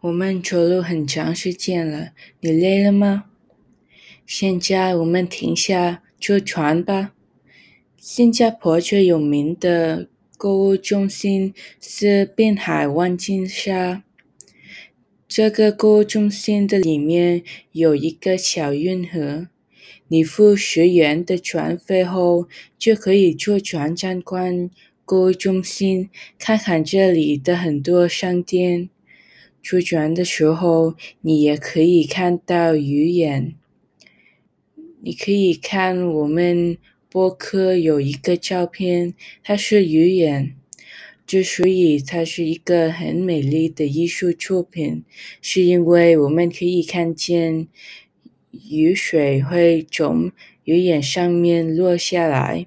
我们走路很长时间了，你累了吗？现在我们停下坐船吧。新加坡最有名的购物中心是滨海湾金沙。这个购物中心的里面有一个小运河，你付十元的船费后，就可以坐船参观购物中心，看看这里的很多商店。出船的时候，你也可以看到鱼眼。你可以看我们博客有一个照片，它是鱼眼，之所以它是一个很美丽的艺术作品，是因为我们可以看见雨水会从鱼眼上面落下来。